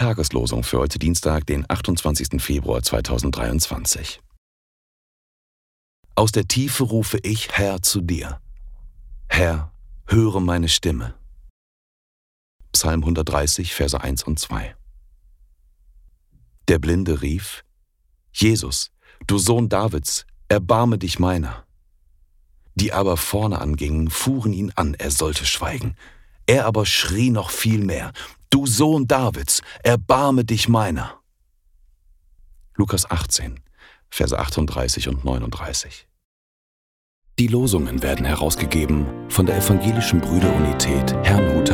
Tageslosung für heute Dienstag, den 28. Februar 2023. Aus der Tiefe rufe ich, Herr, zu dir. Herr, höre meine Stimme. Psalm 130, Verse 1 und 2. Der Blinde rief, Jesus, du Sohn Davids, erbarme dich meiner. Die aber vorne angingen, fuhren ihn an, er sollte schweigen. Er aber schrie noch viel mehr, Du Sohn Davids, erbarme dich meiner. Lukas 18, Verse 38 und 39. Die Losungen werden herausgegeben von der Evangelischen Brüderunität Brüdergemeine.